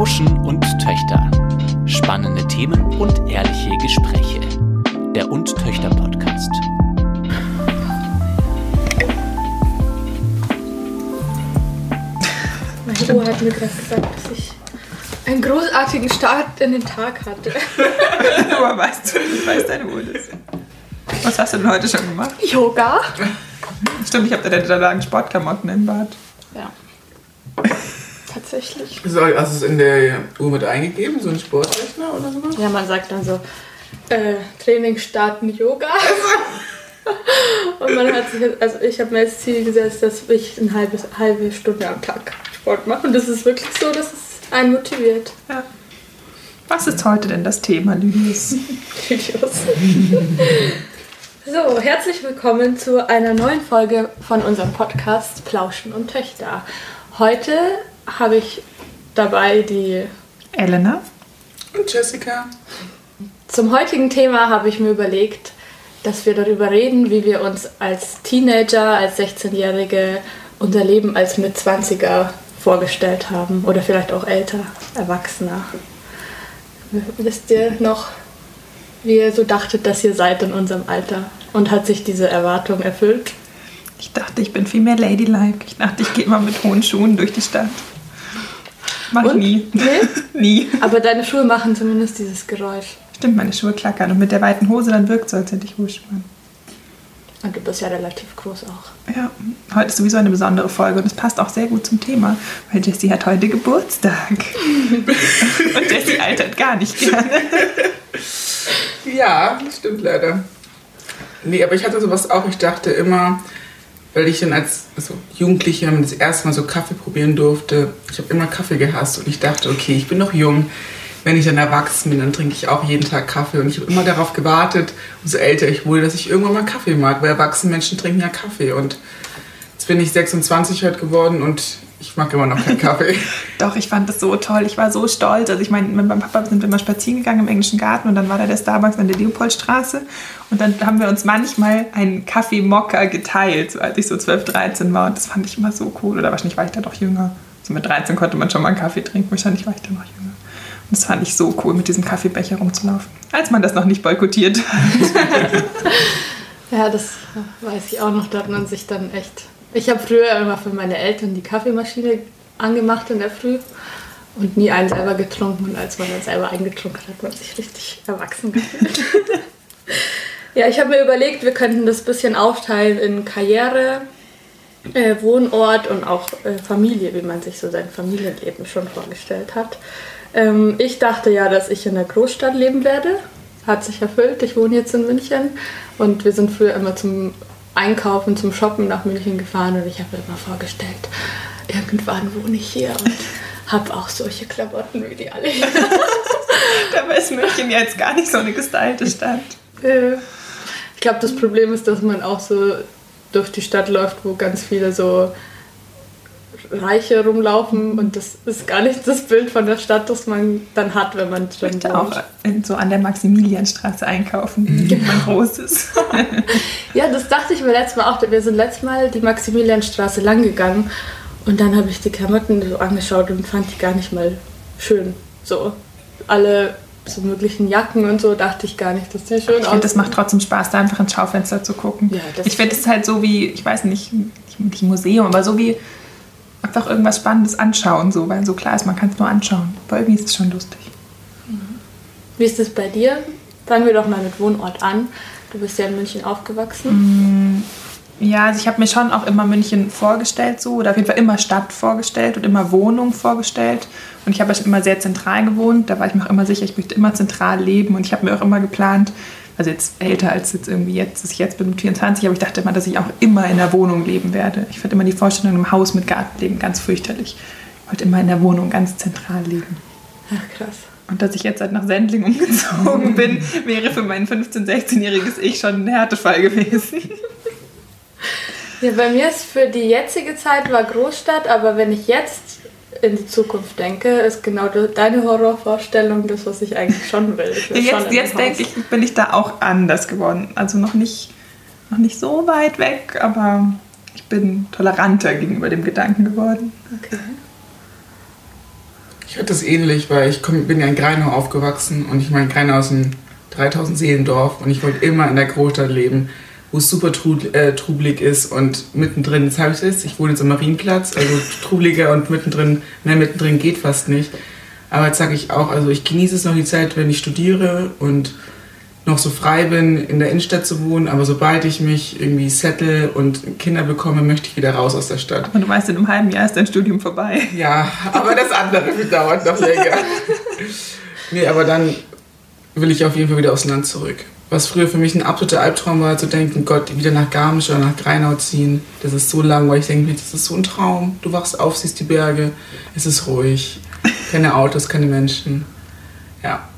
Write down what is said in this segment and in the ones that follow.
Plauschen und Töchter. Spannende Themen und ehrliche Gespräche. Der Und Töchter Podcast. Meine Uhr hat mir gerade gesagt, dass ich einen großartigen Start in den Tag hatte. Aber weißt du, ich weiß deine Uhr das. Was hast du denn heute schon gemacht? Yoga. Stimmt, ich habe da deine langen Sportklamotten im Bad. Ja. Tatsächlich. So, hast du es in der Uhr mit eingegeben, so ein Sportrechner oder sowas? Ja, man sagt dann so, äh, Training starten Yoga. Und man hat sich, jetzt- also ich habe mir als Ziel gesetzt, dass ich eine halbe, halbe Stunde am Tag Sport mache. Und das ist wirklich so, dass es einen motiviert. Ja. Was ist heute denn das Thema, Lydius? Videos. So, herzlich willkommen zu einer neuen Folge von unserem Podcast Plauschen und Töchter. Heute habe ich dabei die. Elena? Und Jessica? Zum heutigen Thema habe ich mir überlegt, dass wir darüber reden, wie wir uns als Teenager, als 16-Jährige unser Leben als Mitzwanziger vorgestellt haben. Oder vielleicht auch älter, Erwachsener. Wisst ihr noch, wie ihr so dachtet, dass ihr seid in unserem Alter? Und hat sich diese Erwartung erfüllt? Ich dachte, ich bin viel mehr ladylike. Ich dachte, ich gehe immer mit hohen Schuhen durch die Stadt. Mach ich nie. Nee? nie. Aber deine Schuhe machen zumindest dieses Geräusch. Stimmt, meine Schuhe klackern. Und mit der weiten Hose dann wirkt es, als hätte ich hohe Schuhe. an. Und du bist ja relativ groß auch. Ja, heute ist sowieso eine besondere Folge und es passt auch sehr gut zum Thema, weil Jessie hat heute Geburtstag. und Jessie altert gar nicht gerne. Ja, das stimmt leider. Nee, aber ich hatte sowas auch. Ich dachte immer, weil ich dann als also Jugendliche, wenn man das erste Mal so Kaffee probieren durfte, ich habe immer Kaffee gehasst und ich dachte, okay, ich bin noch jung. Wenn ich dann erwachsen bin, dann trinke ich auch jeden Tag Kaffee. Und ich habe immer darauf gewartet, umso älter ich wurde, dass ich irgendwann mal Kaffee mag, weil erwachsene Menschen trinken ja Kaffee. Und jetzt bin ich 26 heute geworden und ich mag immer noch keinen Kaffee. Doch, ich fand das so toll. Ich war so stolz. Also ich meine, mit meinem Papa sind wir mal spazieren gegangen im englischen Garten und dann war da der Starbucks an der Leopoldstraße. Und dann haben wir uns manchmal einen Kaffeemokka geteilt, so als ich so 12, 13 war. Und das fand ich immer so cool. Oder wahrscheinlich war ich da doch jünger. So mit 13 konnte man schon mal einen Kaffee trinken. Wahrscheinlich war ich da noch jünger. Und das fand ich so cool, mit diesem Kaffeebecher rumzulaufen. Als man das noch nicht boykottiert hat. Ja, das weiß ich auch noch, da hat man sich dann echt. Ich habe früher immer für meine Eltern die Kaffeemaschine angemacht in der Früh und nie einen selber getrunken. Und als man dann selber eingetrunken hat, hat man sich richtig erwachsen gefühlt. ja, ich habe mir überlegt, wir könnten das bisschen aufteilen in Karriere, äh, Wohnort und auch äh, Familie, wie man sich so sein Familienleben schon vorgestellt hat. Ähm, ich dachte ja, dass ich in der Großstadt leben werde. Hat sich erfüllt. Ich wohne jetzt in München und wir sind früher immer zum Einkaufen, zum Shoppen nach München gefahren und ich habe mir immer vorgestellt, irgendwann wohne ich hier und habe auch solche Klamotten wie die alle hier. Dabei ist München jetzt gar nicht so eine gestylte Stadt. Ich glaube, das Problem ist, dass man auch so durch die Stadt läuft, wo ganz viele so Reiche rumlaufen und das ist gar nicht das Bild von der Stadt, das man dann hat, wenn man drin wohnt. auch in, so an der Maximilianstraße einkaufen. Mein großes. Ja, das dachte ich mir letztes Mal auch. Wir sind letztes Mal die Maximilianstraße lang gegangen und dann habe ich die Klamotten so angeschaut und fand die gar nicht mal schön. So alle so möglichen Jacken und so dachte ich gar nicht, dass die schön Ich finde, das macht trotzdem Spaß, da einfach ins Schaufenster zu gucken. Ja, ich finde es halt so wie, ich weiß nicht, nicht Museum, aber so wie einfach irgendwas Spannendes anschauen, so, weil so klar ist, man kann es nur anschauen. Aber irgendwie ist es schon lustig. Wie ist es bei dir? Fangen wir doch mal mit Wohnort an. Du bist ja in München aufgewachsen. Ja, also ich habe mir schon auch immer München vorgestellt, so, oder auf jeden Fall immer Stadt vorgestellt und immer Wohnung vorgestellt. Und ich habe halt immer sehr zentral gewohnt. Da war ich mir auch immer sicher, ich möchte immer zentral leben. Und ich habe mir auch immer geplant, also jetzt älter als jetzt irgendwie jetzt, dass ich jetzt bin mit 24, aber ich dachte immer, dass ich auch immer in der Wohnung leben werde. Ich fand immer die Vorstellung im Haus mit Gartenleben ganz fürchterlich. Ich wollte immer in der Wohnung ganz zentral leben. Ach krass. Und dass ich jetzt halt nach Sendling umgezogen bin, wäre für mein 15-, 16-jähriges Ich schon ein Härtefall gewesen. Ja, bei mir ist für die jetzige Zeit war Großstadt, aber wenn ich jetzt in die Zukunft denke, ist genau de- deine Horrorvorstellung das, was ich eigentlich schon will. Ich will schon Jetzt, in jetzt denke ich, bin ich da auch anders geworden. Also noch nicht, noch nicht so weit weg, aber ich bin toleranter gegenüber dem Gedanken geworden. Okay. Ich hatte das ähnlich, weil ich komm, bin ja in Greinau aufgewachsen und ich meine, Greinau ist ein 3000 Seelendorf und ich wollte immer in der Großstadt leben, wo es super trud, äh, trubelig ist und mittendrin, jetzt habe ich das, ich wohne jetzt am Marienplatz, also trubliger und mittendrin, mehr mittendrin geht fast nicht. Aber jetzt sage ich auch, also ich genieße es noch die Zeit, wenn ich studiere und noch so frei bin, in der Innenstadt zu wohnen, aber sobald ich mich irgendwie settle und Kinder bekomme, möchte ich wieder raus aus der Stadt. Aber du weißt, in einem halben Jahr ist dein Studium vorbei. Ja, aber das andere dauert noch länger. nee, aber dann will ich auf jeden Fall wieder aufs Land zurück. Was früher für mich ein absoluter Albtraum war, zu denken, Gott, wieder nach Garmisch oder nach Greinau ziehen. Das ist so langweilig. Ich denke mir, das ist so ein Traum. Du wachst auf, siehst die Berge, es ist ruhig. Keine Autos, keine Menschen. Ja.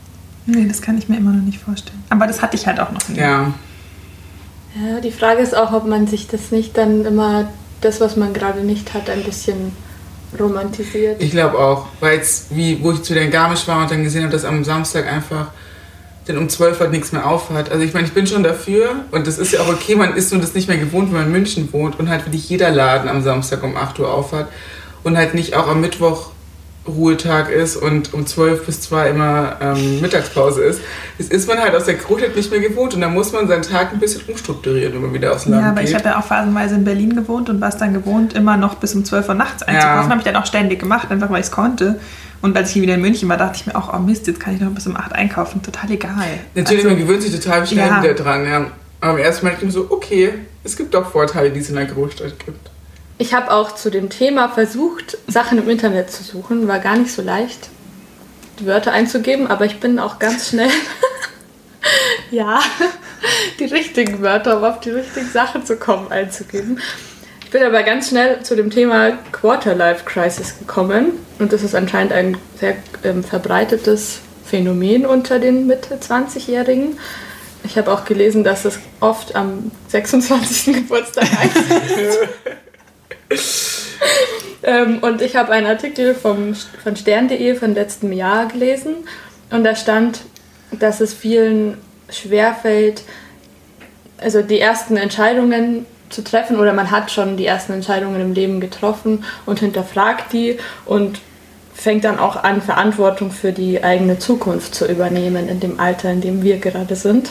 Nee, das kann ich mir immer noch nicht vorstellen. Aber das hatte ich halt auch noch nie. Ja. Ja, die Frage ist auch, ob man sich das nicht dann immer, das, was man gerade nicht hat, ein bisschen romantisiert. Ich glaube auch, weil jetzt, wie, wo ich zu den Garmisch war und dann gesehen habe, dass am Samstag einfach denn um 12 Uhr nichts mehr aufhat. Also ich meine, ich bin schon dafür und das ist ja auch okay, man ist nur das nicht mehr gewohnt, wenn man in München wohnt und halt wirklich jeder Laden am Samstag um 8 Uhr aufhat und halt nicht auch am Mittwoch Ruhetag ist und um 12 bis 2 immer ähm, Mittagspause ist. Das ist man halt aus der Großstadt nicht mehr gewohnt und da muss man seinen Tag ein bisschen umstrukturieren, wenn man wieder aufs Land Ja, aber geht. ich habe ja auch phasenweise in Berlin gewohnt und war es dann gewohnt, immer noch bis um 12 Uhr nachts einzukaufen. Ja. Habe ich dann auch ständig gemacht, einfach weil ich es konnte. Und als ich hier wieder in München war, dachte ich mir auch, oh Mist, jetzt kann ich noch bis um 8 einkaufen. Total egal. Natürlich, man gewöhnt sich total schnell Ja. wieder dran. Ja. Aber im ersten Mal denke ich mir so, okay, es gibt doch Vorteile, die es in der Großstadt gibt. Ich habe auch zu dem Thema versucht, Sachen im Internet zu suchen. War gar nicht so leicht, die Wörter einzugeben, aber ich bin auch ganz schnell. ja, die richtigen Wörter, um auf die richtigen Sachen zu kommen, einzugeben. Ich bin aber ganz schnell zu dem Thema Quarterlife Crisis gekommen. Und das ist anscheinend ein sehr ähm, verbreitetes Phänomen unter den Mitte-20-Jährigen. Ich habe auch gelesen, dass es oft am 26. Geburtstag einsetzt. Ähm, und ich habe einen Artikel vom, von stern.de von letztem Jahr gelesen und da stand, dass es vielen schwerfällt, also die ersten Entscheidungen zu treffen oder man hat schon die ersten Entscheidungen im Leben getroffen und hinterfragt die und fängt dann auch an, Verantwortung für die eigene Zukunft zu übernehmen in dem Alter, in dem wir gerade sind.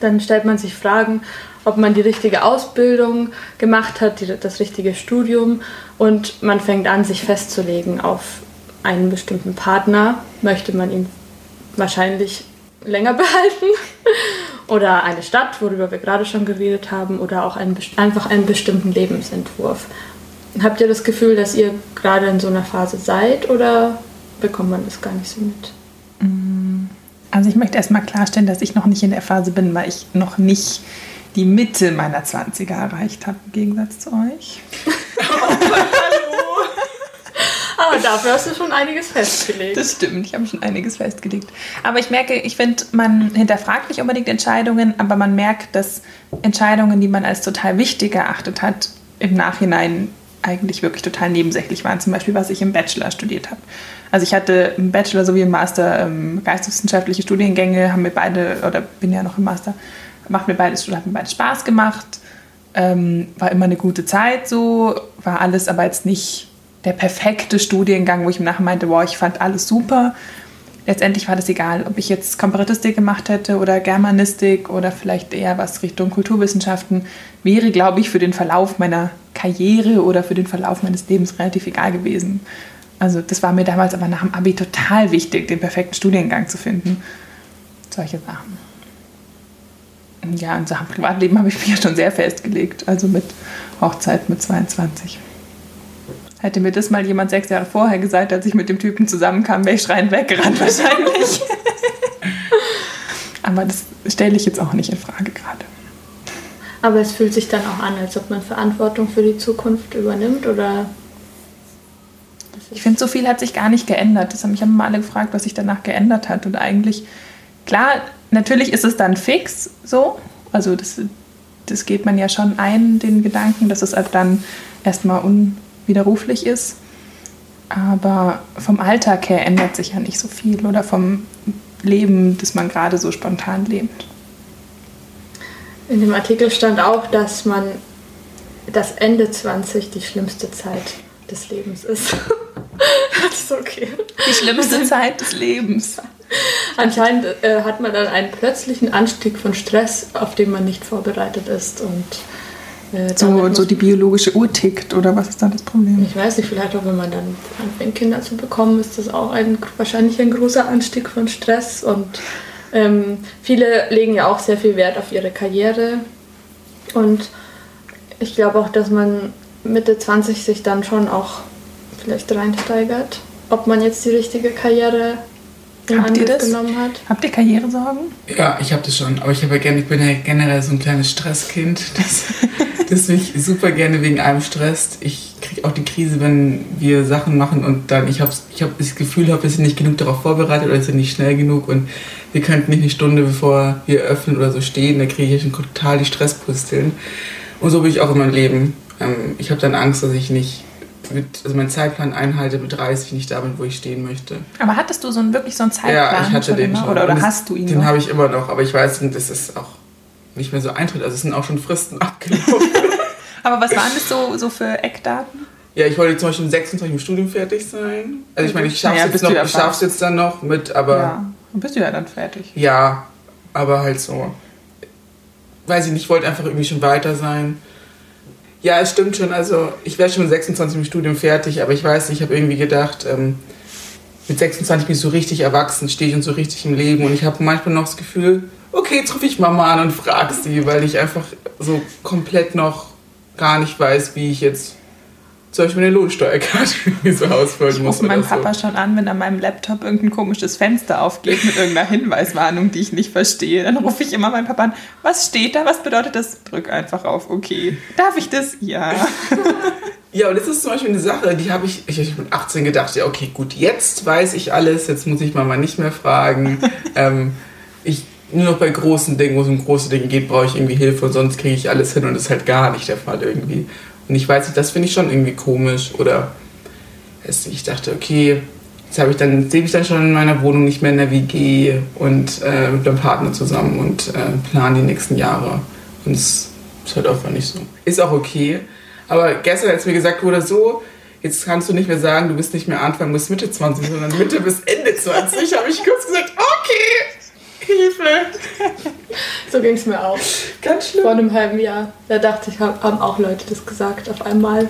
Dann stellt man sich Fragen, ob man die richtige Ausbildung gemacht hat, die, das richtige Studium und man fängt an, sich festzulegen auf einen bestimmten Partner. Möchte man ihn wahrscheinlich länger behalten oder eine Stadt, worüber wir gerade schon geredet haben, oder auch einen, einfach einen bestimmten Lebensentwurf. Habt ihr das Gefühl, dass ihr gerade in so einer Phase seid oder bekommt man das gar nicht so mit? Also ich möchte erstmal klarstellen, dass ich noch nicht in der Phase bin, weil ich noch nicht die Mitte meiner 20er erreicht habe, im Gegensatz zu euch. Aber dafür hast du schon einiges festgelegt. Das stimmt, ich habe schon einiges festgelegt. Aber ich merke, ich finde, man hinterfragt nicht unbedingt Entscheidungen, aber man merkt, dass Entscheidungen, die man als total wichtig erachtet hat, im Nachhinein eigentlich wirklich total nebensächlich waren. Zum Beispiel, was ich im Bachelor studiert habe. Also ich hatte im Bachelor sowie im Master ähm, geisteswissenschaftliche Studiengänge, haben mir beide, oder bin ja noch im Master, macht mir beides, hat mir beides Spaß gemacht. Ähm, war immer eine gute Zeit so, war alles aber jetzt nicht der perfekte Studiengang, wo ich im Nachhinein meinte, wow, ich fand alles super. Letztendlich war das egal, ob ich jetzt Komparatistik gemacht hätte oder Germanistik oder vielleicht eher was Richtung Kulturwissenschaften, wäre, glaube ich, für den Verlauf meiner Karriere oder für den Verlauf meines Lebens relativ egal gewesen. Also das war mir damals aber nach dem Abi total wichtig, den perfekten Studiengang zu finden. Solche Sachen. Ja, in Sachen Privatleben habe ich mich ja schon sehr festgelegt, also mit Hochzeit mit 22. Hätte mir das mal jemand sechs Jahre vorher gesagt, als ich mit dem Typen zusammenkam, wäre ich schreiend weggerannt wahrscheinlich. Aber das stelle ich jetzt auch nicht in Frage gerade. Aber es fühlt sich dann auch an, als ob man Verantwortung für die Zukunft übernimmt oder. Ich finde, so viel hat sich gar nicht geändert. Das haben mich haben alle gefragt, was sich danach geändert hat. Und eigentlich, klar, natürlich ist es dann fix so. Also das, das geht man ja schon ein, den Gedanken, dass es ab dann erstmal unwiderruflich ist. Aber vom Alltag her ändert sich ja nicht so viel oder vom Leben, das man gerade so spontan lebt. In dem Artikel stand auch, dass man das Ende 20 die schlimmste Zeit des Lebens ist. Das ist okay. Die schlimmste Zeit des Lebens. Anscheinend äh, hat man dann einen plötzlichen Anstieg von Stress, auf den man nicht vorbereitet ist. Und äh, So, so die biologische Uhr tickt oder was ist da das Problem? Ich weiß nicht, vielleicht auch wenn man dann anfängt, Kinder zu bekommen, ist das auch ein, wahrscheinlich ein großer Anstieg von Stress. Und ähm, viele legen ja auch sehr viel Wert auf ihre Karriere. Und ich glaube auch, dass man Mitte 20 sich dann schon auch vielleicht reinsteigert, ob man jetzt die richtige Karriere in Habt ihr das? genommen hat. Habt ihr Karrieresorgen? Ja, ich habe das schon. Aber ich, hab ja gerne, ich bin ja generell so ein kleines Stresskind, das, das mich super gerne wegen allem stresst. Ich kriege auch die Krise, wenn wir Sachen machen und dann ich habe ich hab das Gefühl, habe, wir sind nicht genug darauf vorbereitet oder sind nicht schnell genug und wir könnten nicht eine Stunde bevor wir öffnen oder so stehen, da kriege ich schon total die Stresspusteln. Und so bin ich auch in meinem Leben. Ähm, ich habe dann Angst, dass ich nicht mit, also meinen Zeitplan einhalte, mit 30 nicht da bin, wo ich stehen möchte. Aber hattest du so einen, wirklich so einen Zeitplan? Ja, ich hatte schon den immer? schon. Oder, oder das- hast du ihn Den habe ich immer noch, aber ich weiß, das ist auch nicht mehr so eintritt. Also es sind auch schon Fristen abgelaufen. Aber was waren das so, so für Eckdaten? ja, ich wollte zum Beispiel um 26 im Studium fertig sein. Also ich meine, ich schaff's Naja, jetzt noch, jetzt dann noch mit, aber ja, dann bist du ja dann fertig. ja, aber halt so. Weiß ich nicht, ich wollte einfach irgendwie schon weiter sein. Ja, es stimmt schon. Also ich wäre schon mit 26 im Studium fertig, aber ich weiß nicht, ich habe irgendwie gedacht, ähm, mit 26 bin ich so richtig erwachsen, stehe ich und so richtig im Leben und ich habe manchmal noch das Gefühl, okay, jetzt rufe ich Mama an und frage sie, weil ich einfach so komplett noch gar nicht weiß, wie ich jetzt zum Beispiel eine Lohnsteuerkarte irgendwie so ausfüllen Ich muss. oder so. Papa schon an, wenn an meinem Laptop irgendein komisches Fenster aufgeht mit irgendeiner Hinweiswarnung, die ich nicht verstehe. Dann rufe ich immer meinen Papa an. Was steht da? Was bedeutet das? Drück einfach auf Okay. Darf ich das? Ja. Ja, und das ist zum Beispiel eine Sache, die habe ich, ich habe mit 18 gedacht, ja, okay, gut, jetzt weiß ich alles, jetzt muss ich Mama nicht mehr fragen. ähm, ich, nur noch bei großen Dingen, wo es um große Dinge geht, brauche ich irgendwie Hilfe und sonst kriege ich alles hin und das ist halt gar nicht der Fall irgendwie. Und ich weiß nicht, das finde ich schon irgendwie komisch oder es- ich dachte, okay, jetzt habe ich dann, lebe ich dann schon in meiner Wohnung nicht mehr in der WG und äh, mit meinem Partner zusammen und äh, plan die nächsten Jahre. Und es ist halt einfach nicht so. Ist auch okay. Aber gestern, als mir gesagt wurde, so, jetzt kannst du nicht mehr sagen, du bist nicht mehr Anfang bis Mitte 20, sondern Mitte bis Ende 20, habe ich kurz gesagt, okay, Hilfe. So ging es mir auch. Ganz schlimm. Vor einem halben Jahr. Da dachte ich, hab- haben auch Leute das gesagt auf einmal.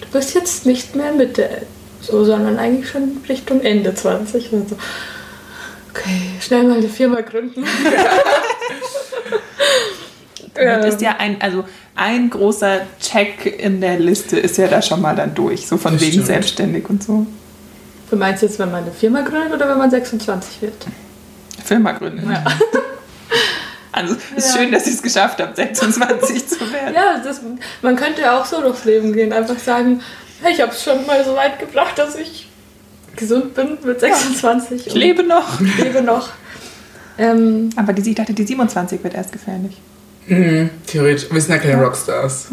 Du bist jetzt nicht mehr Mitte so, sondern eigentlich schon Richtung Ende 20. Und so. Okay, schnell mal eine Firma gründen. Damit ist ja ein, also ein großer Check in der Liste ist ja da schon mal dann durch. So von Das wegen stimmt. selbstständig und so. Du meinst jetzt, wenn man eine Firma gründet oder wenn man 26 wird? Firma gründen. Ja. Also es ist Ja. schön, dass ich es geschafft habe, 26 zu werden. Ja, das, man könnte ja auch so durchs Leben gehen. Einfach sagen, hey, ich habe es schon mal so weit gebracht, dass ich gesund bin mit 26. Ich lebe noch. und lebe noch. Ähm, Aber die, ich dachte, die 27 wird erst gefährlich. Mhm, theoretisch. Wir sind ja keine Rockstars.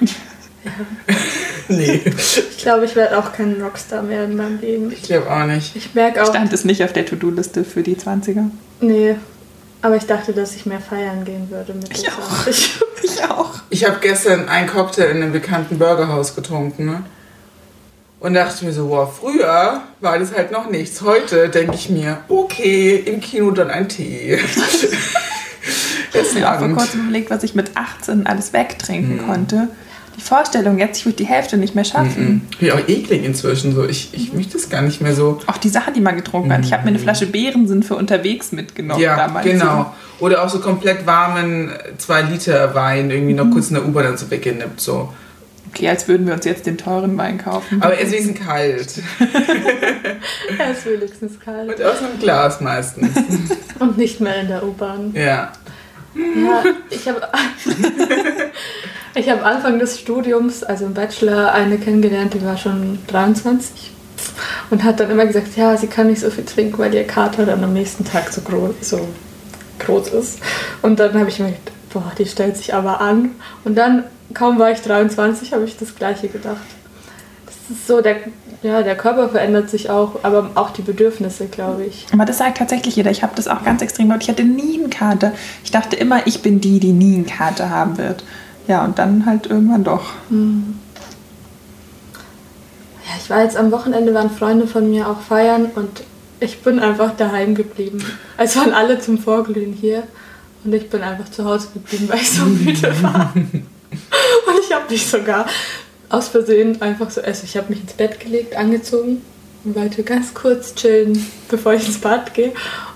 nee, ich glaube, ich werde auch kein Rockstar mehr in meinem Leben. ich glaube auch nicht. Ich merke auch, Stand es nicht auf der To-Do-Liste für die 20er? nee, aber ich dachte, dass ich mehr feiern gehen würde mit Ich auch. 20. Ich auch. Ich habe gestern einen Cocktail in einem bekannten Burgerhaus getrunken. Ne? Und dachte mir so, wow, früher war das halt noch nichts. Heute denke ich mir, okay, im Kino dann ein Tee. Ich habe mir auch vor kurzem überlegt, was ich mit 18 alles wegtrinken konnte. Die Vorstellung, jetzt ich würde die Hälfte nicht mehr schaffen. Mhm. Bin ich auch eklig inzwischen so. Ich, ich möchte das gar nicht mehr so. Auch die Sachen, die man getrunken hat. Ich habe mir eine Flasche Beerensinn für unterwegs mitgenommen ja, damals. genau. Oder auch so komplett warmen 2 Liter Wein irgendwie noch kurz in der U-Bahn dann so weggenippt. So. Okay, als würden wir uns jetzt den teuren Wein kaufen. Aber er ist wenigstens kalt. Er ist wenigstens kalt. Und aus einem Glas meistens. Und nicht mehr in der U-Bahn. Ja. Ja, ich habe ich hab Anfang des Studiums, also im Bachelor, eine kennengelernt, die war schon 23 und hat dann immer gesagt, ja, sie kann nicht so viel trinken, weil ihr Kater dann am nächsten Tag so groß, so groß ist. Und dann habe ich mir gedacht, boah, die stellt sich aber an. Und dann, kaum war ich 23, habe ich das Gleiche gedacht. Das ist so, der, ja, der Körper verändert sich auch, aber auch die Bedürfnisse, glaube ich. Aber das sagt tatsächlich jeder. Ich habe das auch ganz extrem gehabt. Ich hatte nie einen Kater. Ich dachte immer, ich bin die, die nie einen Kater haben wird. Ja, und dann halt irgendwann doch. Ja, ich war jetzt am Wochenende, waren Freunde von mir auch feiern und ich bin einfach daheim geblieben. Es waren alle zum Vorglühen hier und ich bin einfach zu Hause geblieben, weil ich so müde war. Und ich habe mich sogar aus Versehen einfach so, also ich habe mich ins Bett gelegt, angezogen und wollte ganz kurz chillen, bevor ich ins Bad gehe.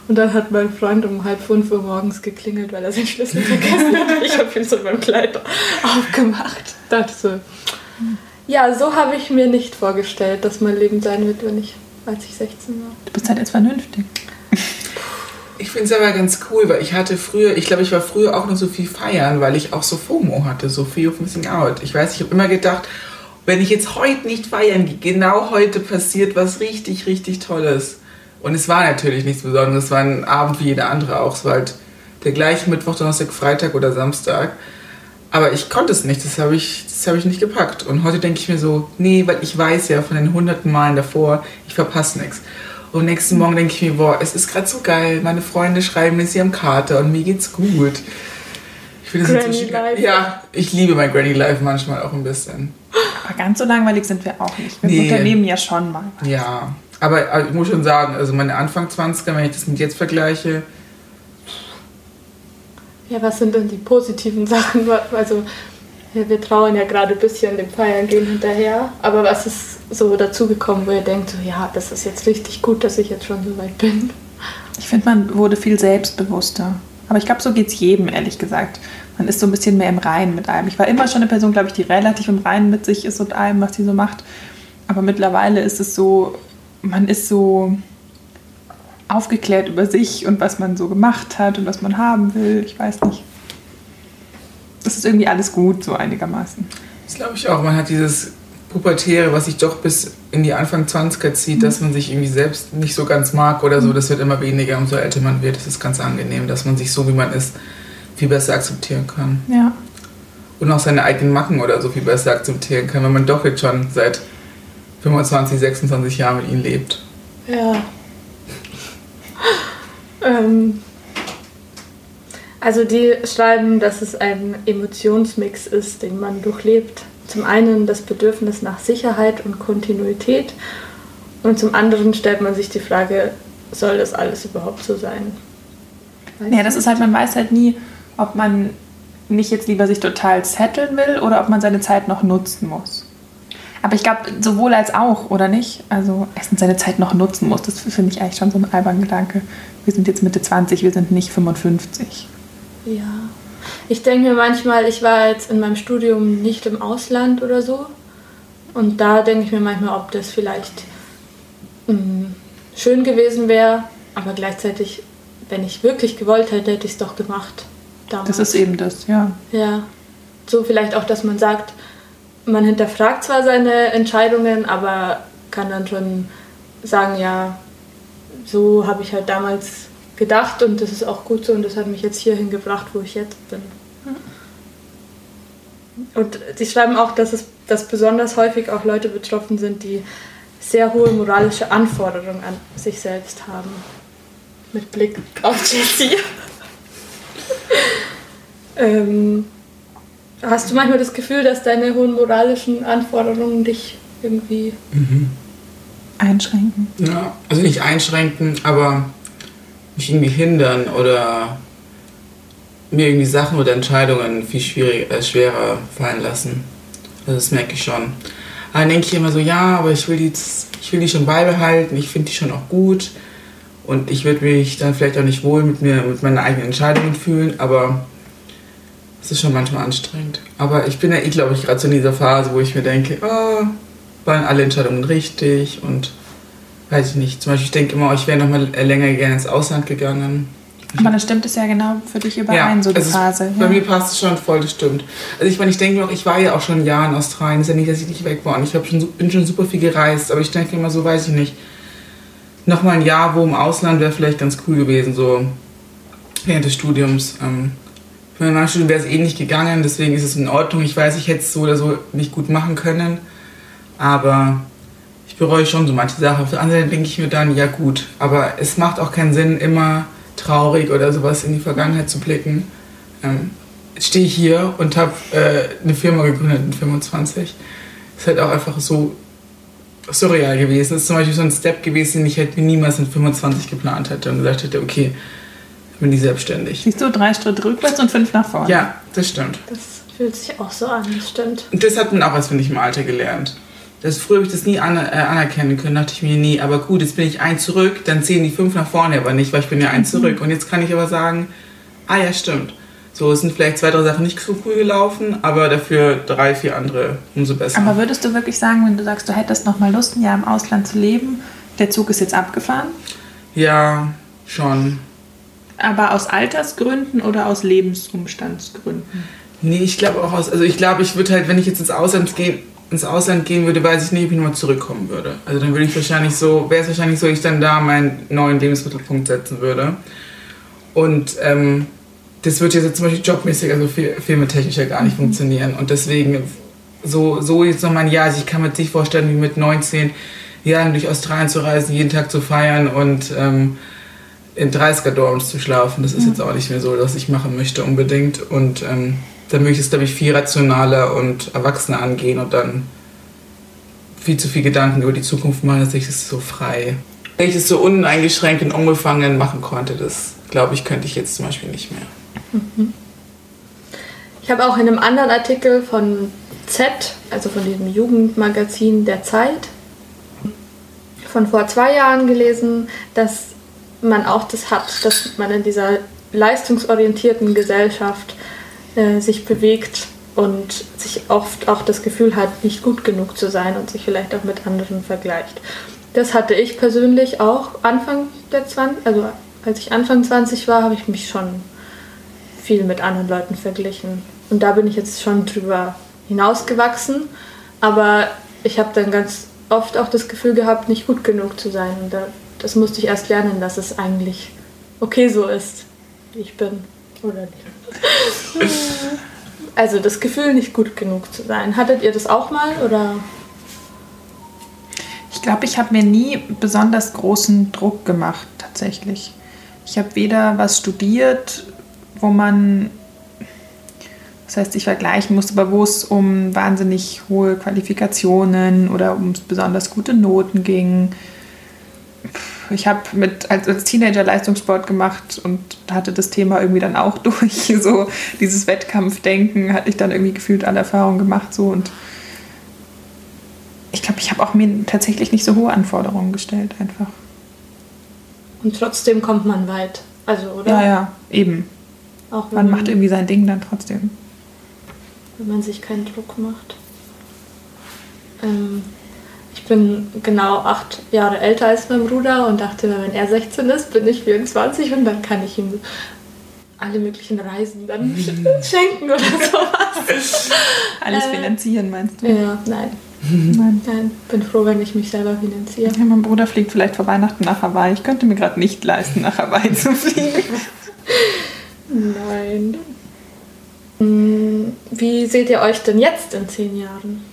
Und dann hat mein Freund um halb fünf Uhr morgens geklingelt, weil er seinen Schlüssel vergessen hat. Ich habe ihn so beim Kleid aufgemacht. Dachte so, ja, so habe ich mir nicht vorgestellt, dass mein Leben sein wird, wenn ich, als ich 16 war. Du bist halt jetzt vernünftig. Ich finde es aber ganz cool, weil ich hatte früher, ich glaube, ich war früher auch noch so viel feiern, weil ich auch so FOMO hatte, so Fear of Missing Out. Ich weiß, ich habe immer gedacht, wenn ich jetzt heute nicht feiern gehe, genau heute passiert was richtig, richtig Tolles. Und es war natürlich nichts Besonderes, es war ein Abend wie jeder andere auch. Es war halt der gleiche Mittwoch, Donnerstag, Freitag oder Samstag. Aber ich konnte es nicht, das habe ich, das hab ich nicht gepackt. Und heute denke ich mir so, nee, weil ich weiß ja von den hunderten Malen davor, ich verpasse nichts. Und nächsten Morgen denke ich mir, boah, es ist gerade so geil. Meine Freunde schreiben mir, sie haben Karte und mir geht's gut. Ich finde inzwischen- Life. Ja, ich liebe mein Granny Life manchmal auch ein bisschen. Aber ganz so langweilig sind wir auch nicht. Wir Nee. unternehmen ja schon mal. Ja, aber äh, ich muss schon sagen, also meine Anfang 20er, wenn ich das mit jetzt vergleiche, Ja, was sind denn die positiven Sachen? Also, wir trauern ja gerade ein bisschen dem Feiern gehen hinterher. Aber was ist so dazugekommen, wo ihr denkt, so, ja, das ist jetzt richtig gut, dass ich jetzt schon so weit bin? Ich finde, man wurde viel selbstbewusster. Aber ich glaube, so geht es jedem, ehrlich gesagt. Man ist so ein bisschen mehr im Reinen mit allem. Ich war immer schon eine Person, glaube ich, die relativ im Reinen mit sich ist und allem, was sie so macht. Aber mittlerweile ist es so, man ist so aufgeklärt über sich und was man so gemacht hat und was man haben will. Ich weiß nicht. Das ist irgendwie alles gut, so einigermaßen. das glaube ich auch. Man hat dieses Pubertäre, was sich doch bis in die Anfang 20er zieht, dass man sich irgendwie selbst nicht so ganz mag oder so. Das wird immer weniger, umso älter man wird. Das ist ganz angenehm, dass man sich so, wie man ist, viel besser akzeptieren kann. Ja. Und auch seine eigenen Macken oder so viel besser akzeptieren kann, wenn man doch jetzt schon seit 25, 26 Jahren mit ihnen lebt. Ja. ähm, also die schreiben, dass es ein Emotionsmix ist, den man durchlebt. Zum einen das Bedürfnis nach Sicherheit und Kontinuität und zum anderen stellt man sich die Frage, soll das alles überhaupt so sein? Weiß Ja, das ist halt, man weiß halt nie, ob man nicht jetzt lieber sich total setteln will oder ob man seine Zeit noch nutzen muss. Aber ich glaube, sowohl als auch, oder nicht? Also, erstens seine Zeit noch nutzen muss, das finde ich eigentlich schon so ein alberner Gedanke. Wir sind jetzt Mitte 20, wir sind nicht 55. Ja. Ich denke mir manchmal, ich war jetzt in meinem Studium nicht im Ausland oder so. Und da denke ich mir manchmal, ob das vielleicht mh, schön gewesen wäre. Aber gleichzeitig, wenn ich wirklich gewollt hätte, hätte ich es doch gemacht. Damals. Das ist eben das, ja. Ja. So vielleicht auch, dass man sagt, man hinterfragt zwar seine Entscheidungen, aber kann dann schon sagen, ja, so habe ich halt damals gedacht und das ist auch gut so und das hat mich jetzt hierhin gebracht, wo ich jetzt bin. Und sie schreiben auch, dass es dass besonders häufig auch Leute betroffen sind, die sehr hohe moralische Anforderungen an sich selbst haben. Mit Blick auf Jessie. ähm, hast du manchmal das Gefühl, dass deine hohen moralischen Anforderungen dich irgendwie. Einschränken. Ja, also nicht einschränken, aber mich irgendwie hindern oder mir irgendwie Sachen oder Entscheidungen viel schwierig, äh, schwerer fallen lassen. Also das merke ich schon. Aber dann denke ich immer so, ja, aber ich will die, ich will die schon beibehalten, ich finde die schon auch gut und ich würde mich dann vielleicht auch nicht wohl mit mir, mit meinen eigenen Entscheidungen fühlen, aber es ist schon manchmal anstrengend. Aber ich bin ja eh, glaube ich, gerade so in dieser Phase, wo ich mir denke, oh, waren alle Entscheidungen richtig und weiß ich nicht. Zum Beispiel, ich denke immer, ich wäre noch mal länger gerne ins Ausland gegangen. Aber dann stimmt es ja genau für dich überein, so die es ist- Phase. Bei ja. mir passt es schon voll, das stimmt. Also ich meine, ich denke mir auch, ich war ja auch schon ein Jahr in Australien. ist ja nicht, dass ich nicht weg war. Und ich schon, bin schon super viel gereist. Aber ich denke immer so, weiß ich nicht. Nochmal ein Jahr wo im Ausland wäre vielleicht ganz cool gewesen, so während des Studiums. Ähm, für mein Studium wäre es eh nicht gegangen, deswegen ist es in Ordnung. Ich weiß, ich hätte es so oder so nicht gut machen können. Aber bereue schon so manche Sachen. Auf der anderen Seite denke ich mir dann, ja gut, aber es macht auch keinen Sinn, immer traurig oder sowas in die Vergangenheit zu blicken. Ähm, jetzt stehe ich hier und habe äh, eine Firma gegründet mit 25. Ist halt auch einfach so surreal gewesen. Das ist zum Beispiel so ein Step gewesen, den ich halt niemals mit 25 geplant hätte und gesagt hätte, okay, bin ich selbstständig. Siehst du, drei Schritte rückwärts und fünf nach vorne. Ja, das stimmt. Das fühlt sich auch so an, das stimmt. Und das hat man auch erst, finde ich, im Alter gelernt. Das, früher habe ich das nie an, äh, anerkennen können, dachte ich mir nie, aber gut, jetzt bin ich ein zurück, dann zählen die fünf nach vorne aber nicht, weil ich bin ja ein zurück. Und jetzt kann ich aber sagen, ah ja, stimmt. So, es sind vielleicht zwei, drei Sachen nicht so cool gelaufen, aber dafür drei, vier andere umso besser. Aber würdest du wirklich sagen, wenn du sagst, du hättest noch mal Lust, ein Jahr im Ausland zu leben, der Zug ist jetzt abgefahren? ja, schon. Aber aus Altersgründen oder aus Lebensumstandsgründen? Nee, ich glaube auch aus. Also ich glaube, ich würde halt, wenn ich jetzt ins Ausland gehen, ins Ausland gehen würde, weiß ich nicht, ob ich nochmal zurückkommen würde. Also dann würde ich wahrscheinlich so, wäre es wahrscheinlich so, ich dann da meinen neuen Lebensmittelpunkt setzen würde. Und ähm, das wird jetzt zum Beispiel jobmäßig, also fi- filmetechnisch ja gar nicht funktionieren. Und deswegen so, so jetzt noch mal ein Jahr, also ich kann mir nicht vorstellen, wie mit 19 Jahren durch Australien zu reisen, jeden Tag zu feiern und ähm, in 30er-Dorms zu schlafen. Das ist jetzt auch nicht mehr so, was ich machen möchte unbedingt. Und ähm, dann möchte ich es, glaube ich, viel rationaler und erwachsener angehen und dann viel zu viel Gedanken über die Zukunft machen, dass ich es so frei, wenn ich es so uneingeschränkt und unbefangen machen konnte, das glaube ich, könnte ich jetzt zum Beispiel nicht mehr. Ich habe auch in einem anderen Artikel von Z, also von diesem Jugendmagazin der Zeit, von vor zwei Jahren gelesen, dass man auch das hat, dass man in dieser leistungsorientierten Gesellschaft äh, sich bewegt und sich oft auch das Gefühl hat, nicht gut genug zu sein und sich vielleicht auch mit anderen vergleicht. Das hatte ich persönlich auch Anfang der 20, also als ich Anfang 20 war, habe ich mich schon viel mit anderen Leuten verglichen. Und da bin ich jetzt schon drüber hinausgewachsen. Aber ich habe dann ganz oft auch das Gefühl gehabt, nicht gut genug zu sein. Und da, das musste ich erst lernen, dass es eigentlich okay so ist, wie ich bin. Oder nicht. Also das Gefühl, nicht gut genug zu sein. Hattet ihr das auch mal? Oder? Ich glaube, ich habe mir nie besonders großen Druck gemacht, tatsächlich. Ich habe weder was studiert, wo man, das heißt, ich vergleichen muss, aber wo es um wahnsinnig hohe Qualifikationen oder um besonders gute Noten ging. Ich habe mit als, als Teenager Leistungssport gemacht und hatte das Thema irgendwie dann auch durch. So dieses Wettkampfdenken hatte ich dann irgendwie gefühlt alle Erfahrungen gemacht so und ich glaube, ich habe auch mir tatsächlich nicht so hohe Anforderungen gestellt, einfach. Und trotzdem kommt man weit. Also, oder? Ja, ja, eben. Auch wenn Man macht irgendwie sein Ding dann trotzdem. wenn man sich keinen Druck macht. Ähm, ich bin genau acht Jahre älter als mein Bruder und dachte, mir, wenn er 16 ist, bin ich 24 und dann kann ich ihm alle möglichen Reisen dann schenken oder sowas. Alles Äh, finanzieren, meinst du? Ja, nein, Nein. nein, bin froh, wenn ich mich selber finanziere. Ja, mein Bruder fliegt vielleicht vor Weihnachten nach Hawaii. Ich könnte mir gerade nicht leisten, nach Hawaii zu fliegen. Nein. Hm, Wie seht ihr euch denn jetzt in zehn Jahren?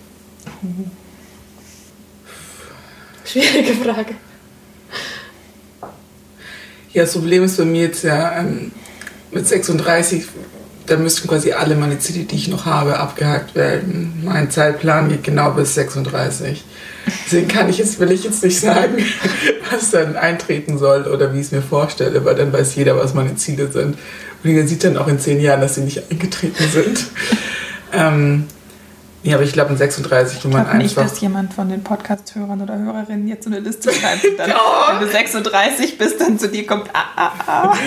Schwierige Frage. Ja, das Problem ist bei mir jetzt ja ähm, mit 36, da müssten quasi alle meine Ziele, die ich noch habe, abgehakt werden. Mein Zeitplan geht genau bis 36. Deswegen kann ich jetzt, will ich jetzt nicht sagen, was dann eintreten soll oder wie ich es mir vorstelle, weil dann weiß jeder, was meine Ziele sind. Und jeder sieht dann auch in zehn Jahren, dass sie nicht eingetreten sind. ähm, ja, aber ich glaube in 36, wenn Ich man glaube nicht, einfach... dass jemand von den Podcast-Hörern oder Hörerinnen jetzt so eine Liste schreibt und dann, wenn du 36 bist, dann zu dir kommt, ah, ah, ah.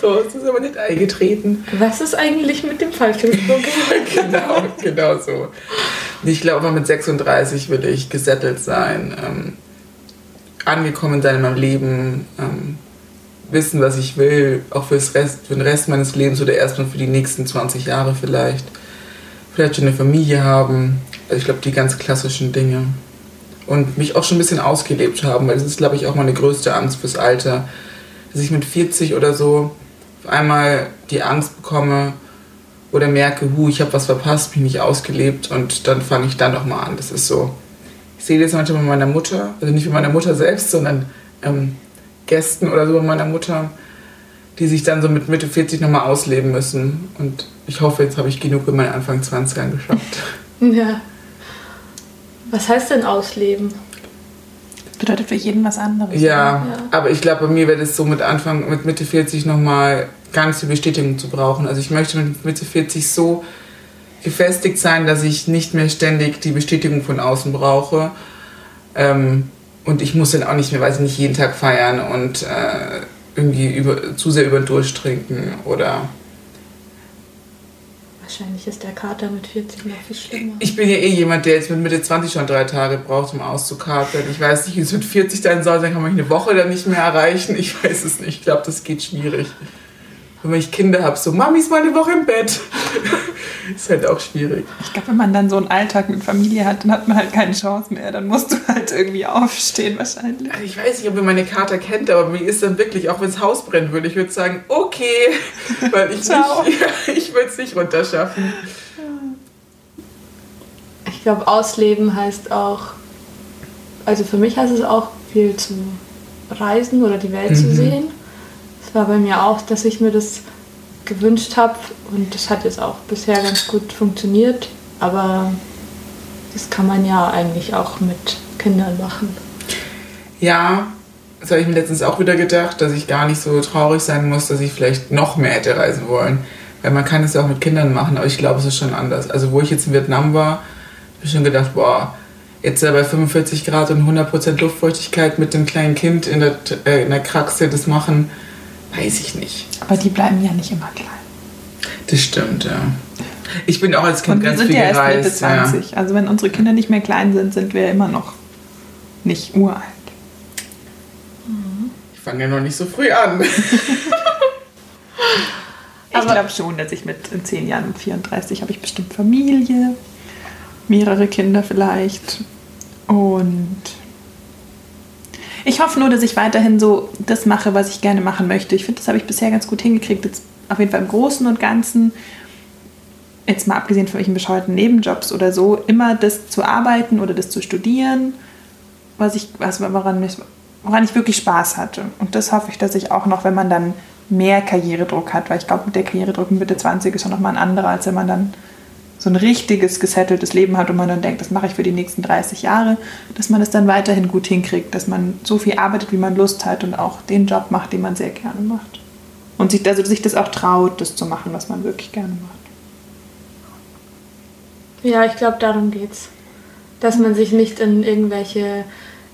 So, es ist aber nicht eingetreten. Was ist eigentlich mit dem Fallschirmsprung? genau, genau so. Ich glaube, mit 36 will ich gesettelt sein, ähm, angekommen sein in meinem Leben, ähm, wissen, was ich will, auch fürs Rest, für den Rest meines Lebens oder erstmal für die nächsten 20 Jahre vielleicht. Vielleicht schon eine Familie haben. Also ich glaube, die ganz klassischen Dinge. Und mich auch schon ein bisschen ausgelebt haben, weil das ist, glaube ich, auch meine größte Angst fürs Alter. Dass ich mit 40 oder so auf einmal die Angst bekomme, oder merke, hu, ich habe was verpasst, mich nicht ausgelebt und dann fange ich dann nochmal an. Das ist so. Ich sehe das manchmal bei meiner Mutter, also nicht bei meiner Mutter selbst, sondern ähm, Gästen oder so bei meiner Mutter, die sich dann so mit Mitte 40 nochmal ausleben müssen. Und ich hoffe, jetzt habe ich genug in meinen Anfang 20ern geschafft. Ja. Was heißt denn ausleben? bedeutet für jeden was anderes. Ja, Ja. aber ich glaube, bei mir wäre das so mit Anfang, mit Mitte 40 nochmal ganz viel Bestätigung zu brauchen. Also ich möchte mit Mitte 40 so gefestigt sein, dass ich nicht mehr ständig die Bestätigung von außen brauche. Ähm, und ich muss dann auch nicht mehr, weiß ich nicht, jeden Tag feiern und äh, irgendwie über, zu sehr über den Durst trinken oder Wahrscheinlich ist der Kater mit 40 noch viel schlimmer. Ich bin ja eh jemand, der jetzt mit Mitte 20 schon drei Tage braucht, um auszukatern. Ich weiß nicht, wie es mit 40 sein soll, dann kann man mich eine Woche dann nicht mehr erreichen. Ich weiß es nicht. Ich glaube, das geht schwierig. Und wenn ich Kinder habe, so, Mami ist mal eine Woche im Bett. ist halt auch schwierig. Ich glaube, wenn man dann so einen Alltag mit Familie hat, dann hat man halt keine Chance mehr. Dann musst du halt irgendwie aufstehen wahrscheinlich. Also ich weiß nicht, ob ihr meine Kater kennt, aber mir ist dann wirklich, auch wenn das Haus brennen würde, ich würde sagen, okay, weil ich, nicht, ich würde es nicht runterschaffen. Ich glaube, ausleben heißt auch, also für mich heißt es auch viel zu reisen oder die Welt zu Mhm. sehen. Es war bei mir auch, dass ich mir das gewünscht habe und das hat jetzt auch bisher ganz gut funktioniert, aber das kann man ja eigentlich auch mit Kindern machen. Ja, das habe ich mir letztens auch wieder gedacht, dass ich gar nicht so traurig sein muss, dass ich vielleicht noch mehr hätte reisen wollen. Weil man kann es ja auch mit Kindern machen, aber ich glaube, es ist schon anders. Also wo ich jetzt in Vietnam war, habe ich schon gedacht, boah, jetzt bei 45 Grad und 100% Luftfeuchtigkeit mit dem kleinen Kind in der, äh, in der Kraxe das machen, weiß ich nicht. Aber die bleiben ja nicht immer klein. Das stimmt, ja. Ich bin auch als Kind Und wir ganz sind viel ja erst Mitte gereist. Ja. 20. Also wenn unsere Kinder nicht mehr klein sind, sind wir immer noch nicht uralt. Ich fange ja noch nicht so früh an. Ich glaube schon, dass ich mit in 10 Jahren, mit 34, habe ich bestimmt Familie, mehrere Kinder vielleicht. Und ich hoffe nur, dass ich weiterhin so das mache, was ich gerne machen möchte. Ich finde, das habe ich bisher ganz gut hingekriegt. Jetzt auf jeden Fall im Großen und Ganzen, jetzt mal abgesehen von welchen bescheuerten Nebenjobs oder so, immer das zu arbeiten oder das zu studieren, was ich, was, woran, mich, woran ich wirklich Spaß hatte. Und das hoffe ich, dass ich auch noch, wenn man dann mehr Karrieredruck hat, weil ich glaube, mit der Karrieredruck mit Mitte 20 ist schon nochmal ein anderer, als wenn man dann so ein richtiges, gesetteltes Leben hat und man dann denkt, das mache ich für die nächsten 30 Jahre, dass man es dann weiterhin gut hinkriegt, dass man so viel arbeitet, wie man Lust hat und auch den Job macht, den man sehr gerne macht. Und sich, also sich das auch traut, das zu machen, was man wirklich gerne macht. Ja, ich glaube, darum geht's. Dass man sich nicht in irgendwelche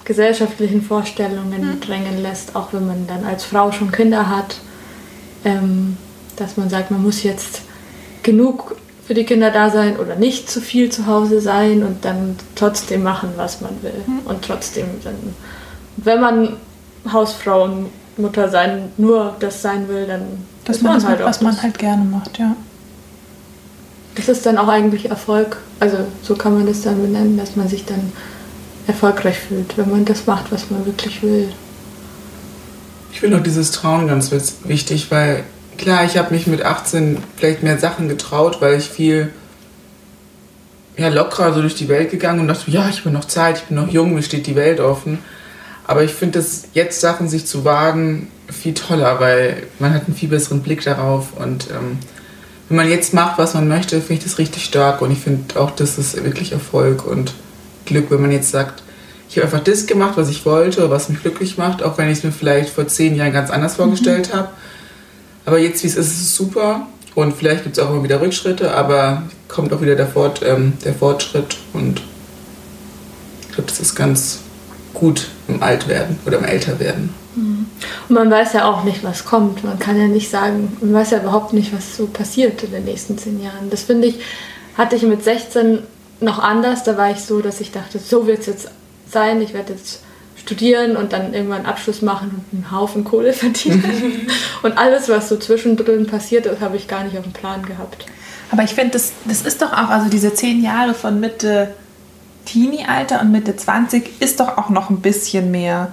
gesellschaftlichen Vorstellungen drängen lässt, auch wenn man dann als Frau schon Kinder hat. Ähm, dass man sagt, man muss jetzt genug für die Kinder da sein oder nicht zu viel zu Hause sein und dann trotzdem machen, was man will. Und trotzdem dann, wenn man Hausfrau und Mutter sein, nur das sein will, dann Dass ist man das halt macht, auch was man das. halt gerne macht, ja. Das ist dann auch eigentlich Erfolg. Also so kann man das dann benennen, dass man sich dann erfolgreich fühlt, wenn man das macht, was man wirklich will. Ich finde auch dieses Trauen ganz wichtig, weil klar, ich habe mich mit 18 vielleicht mehr Sachen getraut, weil ich viel ja, lockerer so durch die Welt gegangen und dachte, ja, ich bin noch Zeit, ich bin noch jung, mir steht die Welt offen. Aber ich finde es jetzt Sachen sich zu wagen viel toller, weil man hat einen viel besseren Blick darauf und ähm, wenn man jetzt macht, was man möchte, finde ich das richtig stark und ich finde auch, das ist wirklich Erfolg und Glück, wenn man jetzt sagt, ich habe einfach das gemacht, was ich wollte, was mich glücklich macht, auch wenn ich es mir vielleicht vor zehn Jahren ganz anders vorgestellt habe. Aber jetzt, wie es ist, ist es super und vielleicht gibt es auch immer wieder Rückschritte, aber kommt auch wieder der, Fort, ähm, der Fortschritt und ich glaube, das ist ganz gut im Altwerden oder im Älterwerden. Und man weiß ja auch nicht, was kommt. Man kann ja nicht sagen, man weiß ja überhaupt nicht, was so passiert in den nächsten zehn Jahren. Das finde ich, hatte ich mit 16 noch anders. Da war ich so, dass ich dachte, so wird es jetzt sein. Ich werde jetzt studieren und dann irgendwann einen Abschluss machen und einen Haufen Kohle verdienen. und alles, was so zwischendrin passiert ist, habe ich gar nicht auf dem Plan gehabt. Aber ich finde, das, das ist doch auch, also diese zehn Jahre von Mitte Teenie-Alter und Mitte 20 ist doch auch noch ein bisschen mehr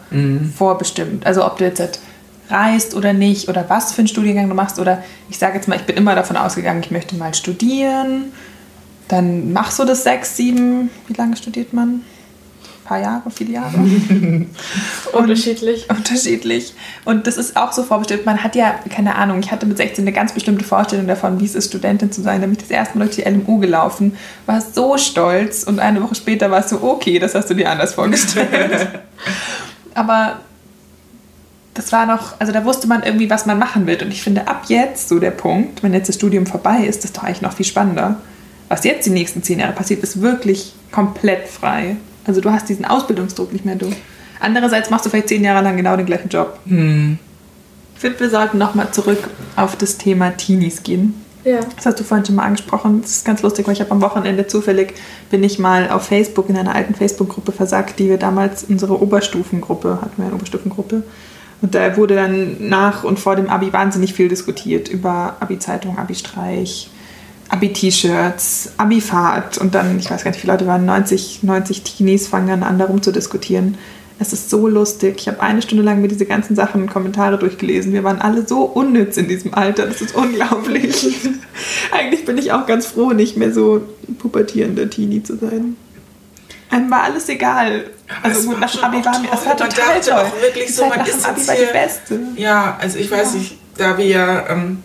vorbestimmt. Also ob du jetzt halt reist oder nicht oder was für einen Studiengang du machst oder ich sage jetzt mal, ich bin immer davon ausgegangen, ich möchte mal studieren. Dann machst du das sechs, sieben, wie lange studiert man? Ein paar Jahre, viele Jahre. Unterschiedlich. Unterschiedlich. Und das ist auch so vorbestimmt. Man hat ja, keine Ahnung, ich hatte mit 16 eine ganz bestimmte Vorstellung davon, wie es ist, Studentin zu sein. Da bin ich das erste Mal durch die LMU gelaufen, war so stolz und eine Woche später war es so, okay, das hast du dir anders vorgestellt. Aber das war noch, also da wusste man irgendwie, was man machen wird. Und ich finde, ab jetzt, so der Punkt, wenn jetzt das Studium vorbei ist, ist doch eigentlich noch viel spannender. Was jetzt die nächsten zehn Jahre passiert, ist wirklich komplett frei. Also du hast diesen Ausbildungsdruck nicht mehr, du. Andererseits machst du vielleicht zehn Jahre lang genau den gleichen Job. Hm. Ich finde, wir sollten nochmal zurück auf das Thema Teenies gehen. Ja. Das hast du vorhin schon mal angesprochen. Das ist ganz lustig, weil ich habe am Wochenende zufällig bin ich mal auf Facebook in einer alten Facebook-Gruppe versagt, die wir damals unsere Oberstufengruppe hatten wir eine Oberstufengruppe. Und da wurde dann nach und vor dem Abi wahnsinnig viel diskutiert über Abi-Zeitung, Abi-Streich, Abi-T-Shirts, Abi-Fahrt und dann, ich weiß gar nicht, wie viele Leute waren, 90, 90 Teenies fangen dann an, darum zu diskutieren. Es ist so lustig. Ich habe eine Stunde lang mir diese ganzen Sachen, Kommentare durchgelesen. Wir waren alle so unnütz in diesem Alter. Das ist unglaublich. Eigentlich bin ich auch ganz froh, nicht mehr so pubertierender Teenie zu sein. Einem war alles egal. es Also gut, war nach dem Abi war mir, es war total toll. auch wirklich Die so, Zeit man nach dem Abi war die beste. Ja, also ich weiß nicht, da wir ja ähm,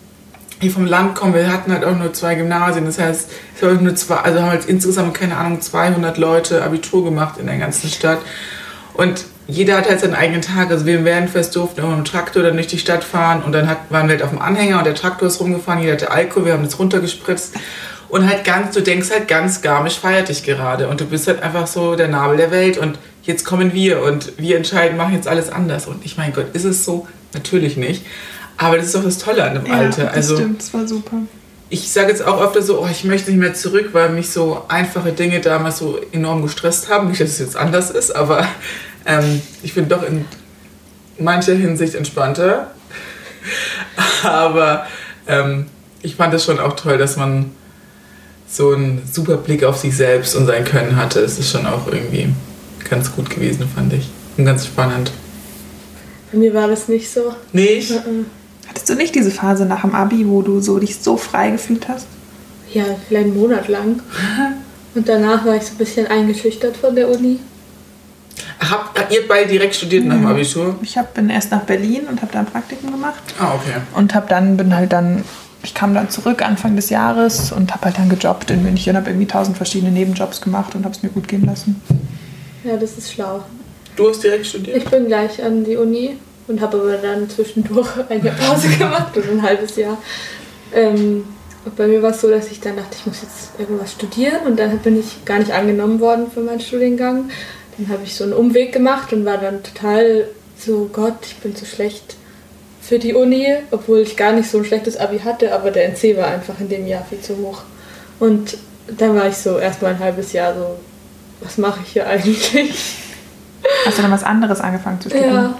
hier vom Land kommen, wir hatten halt auch nur zwei Gymnasien. Das heißt, es waren nur zwei, also haben halt insgesamt, keine Ahnung, 200 Leute Abitur gemacht in der ganzen Stadt. Und jeder hat halt seinen eigenen Tag. Also wir im Wernfest durften immer mit dem Traktor dann durch die Stadt fahren und dann hat, waren wir halt auf dem Anhänger und der Traktor ist rumgefahren, jeder hatte Alkohol, wir haben das runtergespritzt. Und halt ganz, du denkst halt ganz garmisch feiert dich gerade und du bist halt einfach so der Nabel der Welt und jetzt kommen wir und wir entscheiden, machen jetzt alles anders. Und ich mein Gott, ist es so? Natürlich nicht. Aber das ist doch das Tolle an dem Alter. das Also stimmt, das war super. ich sage jetzt auch öfter so, oh, ich möchte nicht mehr zurück, weil mich so einfache Dinge damals so enorm gestresst haben. Nicht, dass es jetzt anders ist, aber ähm, ich bin doch in mancher Hinsicht entspannter. aber ähm, ich fand es schon auch toll, dass man so einen super Blick auf sich selbst und sein Können hatte. Es ist schon auch irgendwie ganz gut gewesen, fand ich. Und ganz spannend. Bei mir war das nicht so. Nicht? Mhm. Hattest du nicht diese Phase nach dem Abi, wo du so dich so frei gefühlt hast? Ja, vielleicht einen Monat lang. Und danach war ich so ein bisschen eingeschüchtert von der Uni. Habt ihr beide direkt studiert nach dem Abitur? Ich hab, bin erst nach Berlin und habe da ein Praktikum gemacht Ah, okay. und habe dann bin halt dann ich kam dann zurück Anfang des Jahres und habe halt dann gejobbt in München, habe irgendwie tausend verschiedene Nebenjobs gemacht und habe es mir gut gehen lassen. Ja, das ist schlau. Du hast direkt studiert? Ich bin gleich an die Uni und habe aber dann zwischendurch eine Pause gemacht und ein halbes Jahr. Ähm, und bei mir war es so, dass ich dann dachte, ich muss jetzt irgendwas studieren und dann bin ich gar nicht angenommen worden für meinen Studiengang. Dann habe ich so einen Umweg gemacht und war dann total so, Gott, ich bin zu schlecht für die Uni, obwohl ich gar nicht so ein schlechtes Abi hatte, aber der NC war einfach in dem Jahr viel zu hoch. Und dann war ich so erstmal ein halbes Jahr so, was mache ich hier eigentlich? Hast du dann was anderes angefangen zu studieren? Ja,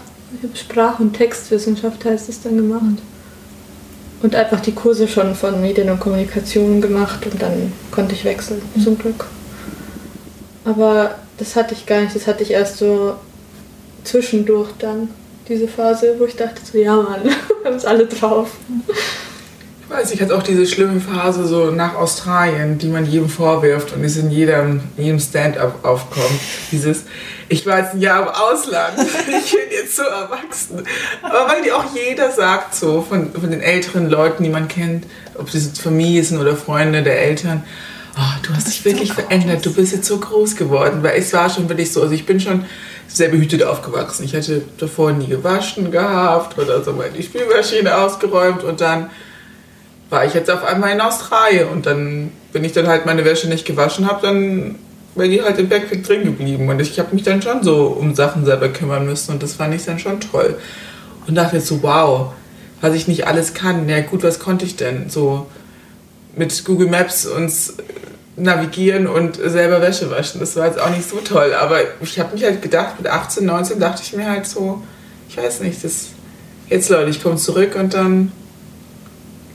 Sprach- und Textwissenschaft heißt es dann gemacht. Und einfach die Kurse schon von Medien und Kommunikation gemacht und dann konnte ich wechseln, zum Glück. Aber das hatte ich gar nicht, das hatte ich erst so zwischendurch dann, diese Phase, wo ich dachte so, ja Mann, wir haben es alle drauf. Ich weiß, ich hatte auch diese schlimme Phase so nach Australien, die man jedem vorwirft und es in jedem, jedem Stand-up aufkommt. Dieses, ich war jetzt ein Jahr im Ausland, ich bin jetzt so erwachsen. Aber weil die auch jeder sagt so, von, von den älteren Leuten, die man kennt, ob jetzt Familie sind oder Freunde der Eltern, oh, du hast dich wirklich verändert, du bist jetzt so groß geworden. Weil es war schon wirklich so, also ich bin schon sehr behütet aufgewachsen. Ich hatte davor nie gewaschen gehabt oder so mal die Spülmaschine ausgeräumt und dann war ich jetzt auf einmal in Australien und dann, wenn ich dann halt meine Wäsche nicht gewaschen habe, dann wäre die halt im Backpack drin geblieben. Und ich habe mich dann schon so um Sachen selber kümmern müssen und das fand ich dann schon toll. Und dachte jetzt so, wow, was ich nicht alles kann, ja gut, was konnte ich denn? So mit Google Maps uns navigieren und selber Wäsche waschen, das war jetzt auch nicht so toll, aber ich habe mich halt gedacht, mit 18, 19 dachte ich mir halt so, ich weiß nicht, das jetzt Leute, ich komme zurück und dann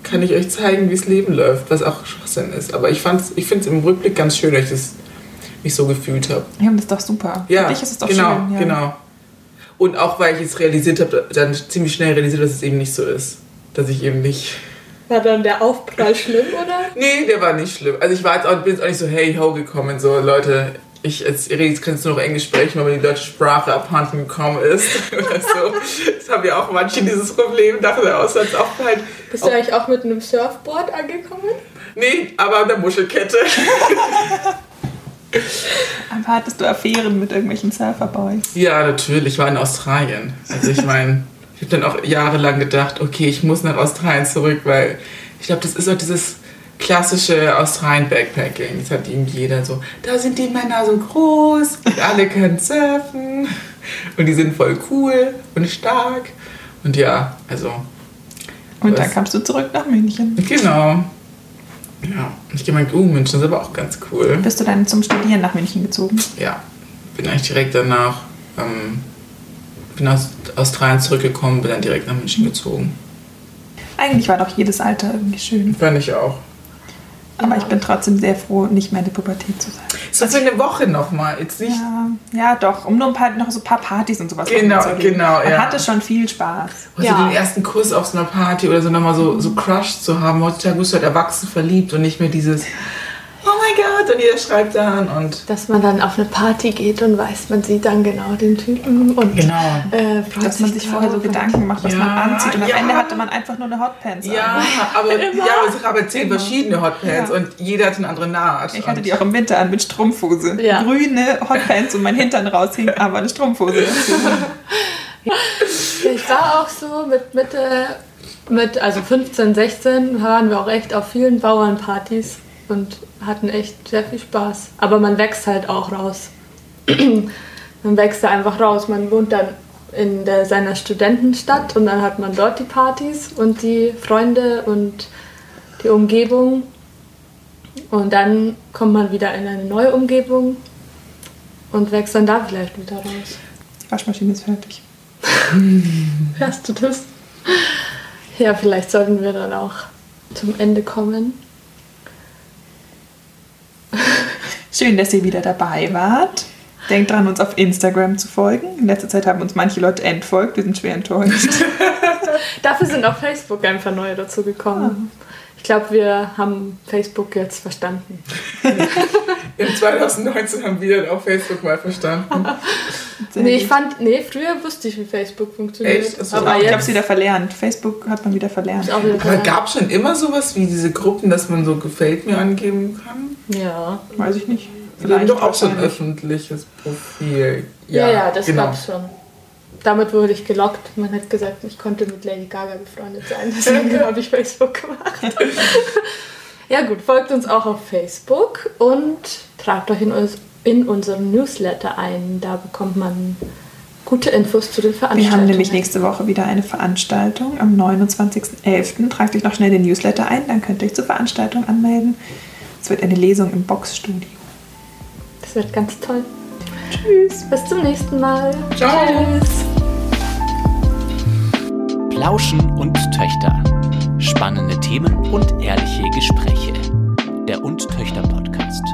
kann ich euch zeigen, wie es Leben läuft, was auch Schwachsinn ist. Aber ich, ich finde es im Rückblick ganz schön, ich das, mich so gefühlt habe. Ja, das ist doch super. Ja, Für dich ist es doch genau, schön. Ja. genau. Und auch weil ich jetzt realisiert habe, dann ziemlich schnell realisiert, dass es eben nicht so ist. Dass ich eben nicht. War dann der Aufprall schlimm, oder? Nee, der war nicht schlimm. Also ich war jetzt auch, bin jetzt auch nicht so hey ho gekommen, so Leute, ich jetzt, jetzt kannst du noch Englisch sprechen, weil mir die deutsche Sprache abhanden gekommen ist. Oder so. Das haben ja auch manche dieses Problem, dachte der Auslandsaufenthalt. Bist du eigentlich auch mit einem Surfboard angekommen? Nee, aber an der Muschelkette. Aber hattest du Affären mit irgendwelchen Surferboys? Ja, natürlich. Ich war in Australien. Also ich meine, ich habe dann auch jahrelang gedacht, okay, ich muss nach Australien zurück, weil ich glaube, das ist auch dieses klassische Australien-Backpacking. Das hat ihm jeder so, da sind die Männer so groß und alle können surfen und die sind voll cool und stark. Und ja, also. Und dann kamst du zurück nach München. Genau. Ja, ich gemeint, oh, München ist aber auch ganz cool. Bist du dann zum Studieren nach München gezogen? Ja, bin eigentlich direkt danach, ähm, bin aus Australien zurückgekommen, bin dann direkt nach München gezogen. Eigentlich war doch jedes Alter irgendwie schön. Fand ich auch. Aber ich bin trotzdem sehr froh, nicht mehr in der Pubertät zu sein. So für eine Woche nochmal, jetzt nicht. Ja, ja, doch, um nur ein paar, noch so ein paar Partys und sowas Genau, zu genau, Man ja. hatte schon viel Spaß. Also Ja. den ersten Kuss auf so einer Party oder so nochmal so, so Crush zu haben. Heutzutage bist du halt erwachsen verliebt und nicht mehr dieses Oh mein Gott und jeder schreibt dann und Dass man dann auf eine Party geht und weiß, man sieht dann genau den Typen und Genau. äh, freut Dass man sich vorher so Gedanken macht, was Ja, man anzieht. Und am ja. Ende hatte man einfach nur eine Hotpants ja, an. aber ja, aber es haben zehn verschiedene Hotpants Ja. und jeder hat eine andere Naht. Ich hatte die auch im Winter an mit Strumpfhose. Ja. Grüne Hotpants und mein Hintern raushing, aber eine Strumpfhose. Ich war auch so mit Mitte, mit, also 15, 16 waren wir auch echt auf vielen Bauernpartys und hatten echt sehr viel Spaß. Aber man wächst halt auch raus. man wächst da einfach raus. Man wohnt dann in der, seiner Studentenstadt und dann hat man dort die Partys und die Freunde und die Umgebung. Und dann kommt man wieder in eine neue Umgebung und wächst dann da vielleicht wieder raus. Die Waschmaschine ist fertig. Hörst du das? Ja, vielleicht sollten wir dann auch zum Ende kommen. Schön, dass ihr wieder dabei wart. Denkt dran, uns auf Instagram zu folgen. In letzter Zeit haben uns manche Leute entfolgt. Wir sind schwer enttäuscht. Dafür sind auf Facebook einfach neue dazu gekommen. Ich glaube, wir haben Facebook jetzt verstanden. Im 2019 haben wir dann auch Facebook mal verstanden. Nee, ich fand, nee, früher wusste ich, wie Facebook funktioniert. Echt? Also aber ich habe es wieder verlernt. Facebook hat man wieder verlernt. auch wieder Aber verlernt. gab schon immer sowas wie diese Gruppen, dass man so gefällt mir angeben kann? Ja. Weiß ich nicht. Wir haben doch auch so ein öffentliches Profil. Ja, ja, das genau. gab's schon. Damit wurde ich gelockt. Man hat gesagt, ich konnte mit Lady Gaga befreundet sein. Deswegen habe ich Facebook gemacht. ja gut, folgt uns auch auf Facebook und tragt euch in, uns, in unseren Newsletter ein. Da bekommt man gute Infos zu den Wir Veranstaltungen. haben nämlich nächste Woche wieder eine Veranstaltung am 29.11. Tragt euch noch schnell den Newsletter ein, dann könnt ihr euch zur Veranstaltung anmelden. Es wird eine Lesung im Boxstudio. Das wird ganz toll. Tschüss. Bis zum nächsten Mal. Ciao. Tschüss. Plauschen und Töchter. Spannende Themen und ehrliche Gespräche. Der Und Töchter Podcast.